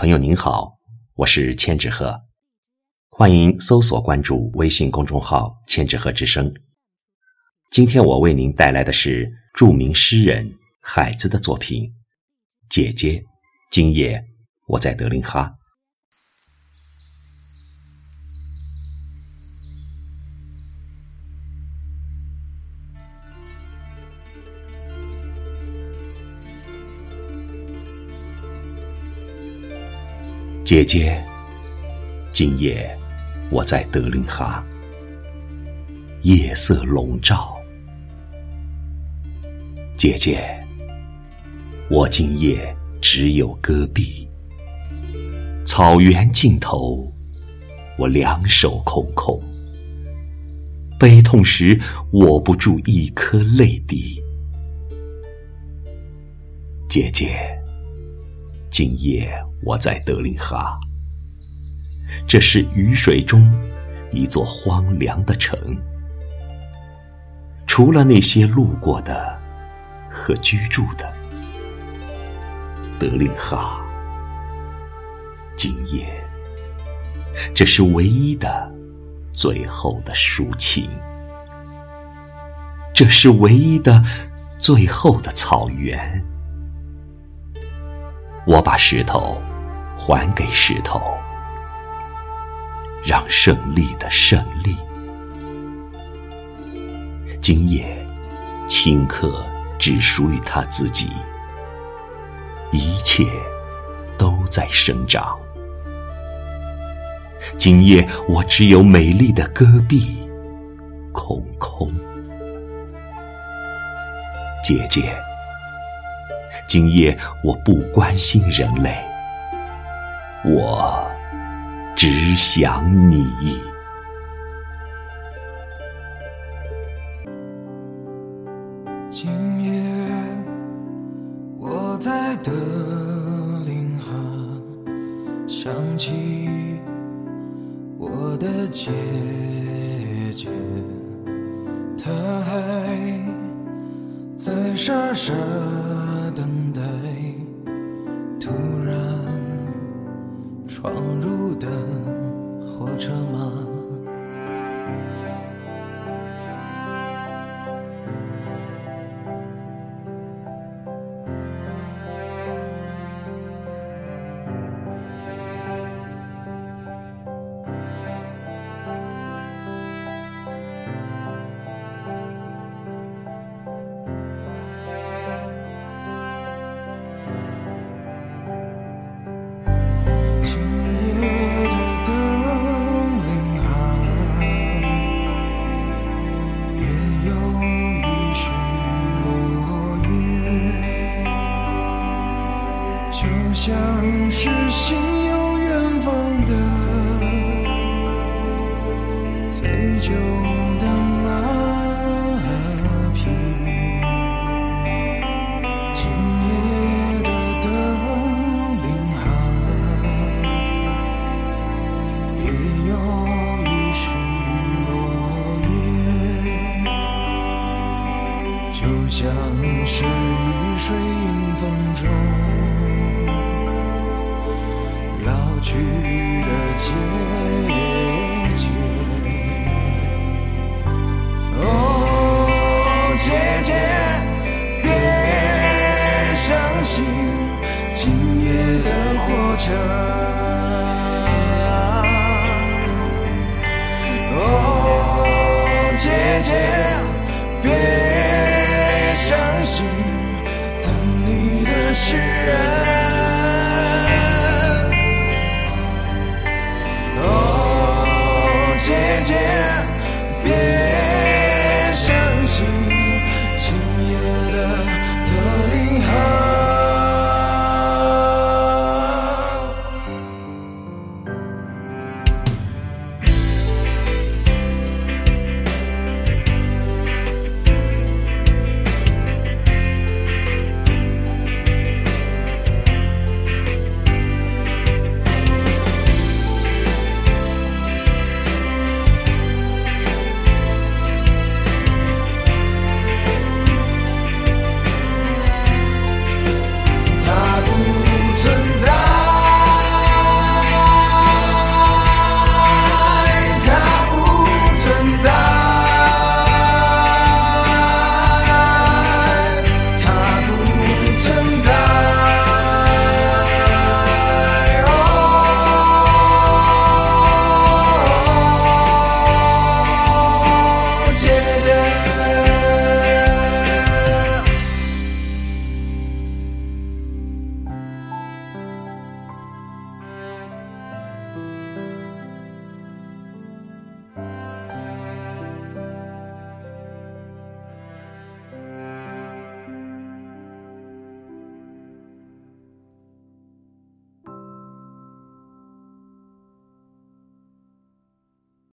朋友您好，我是千纸鹤，欢迎搜索关注微信公众号“千纸鹤之声”。今天我为您带来的是著名诗人海子的作品《姐姐》。今夜我在德林哈。姐姐，今夜我在德令哈，夜色笼罩。姐姐，我今夜只有戈壁，草原尽头，我两手空空，悲痛时握不住一颗泪滴。姐姐。今夜我在德令哈，这是雨水中一座荒凉的城，除了那些路过的和居住的，德令哈。今夜，这是唯一的、最后的抒情，这是唯一的、最后的草原。我把石头还给石头，让胜利的胜利。今夜，顷刻只属于他自己，一切都在生长。今夜，我只有美丽的戈壁，空空。姐姐。今夜我不关心人类，我只想你。今夜我在德令哈，想起我的姐姐，她还在傻傻。车马。像是心有远方的最旧的马匹，今夜的德令哈也有一世落叶，就像是雨水迎风中。过去的结局。哦姐姐别伤心今夜的火车。哦姐姐别伤心等你的誓言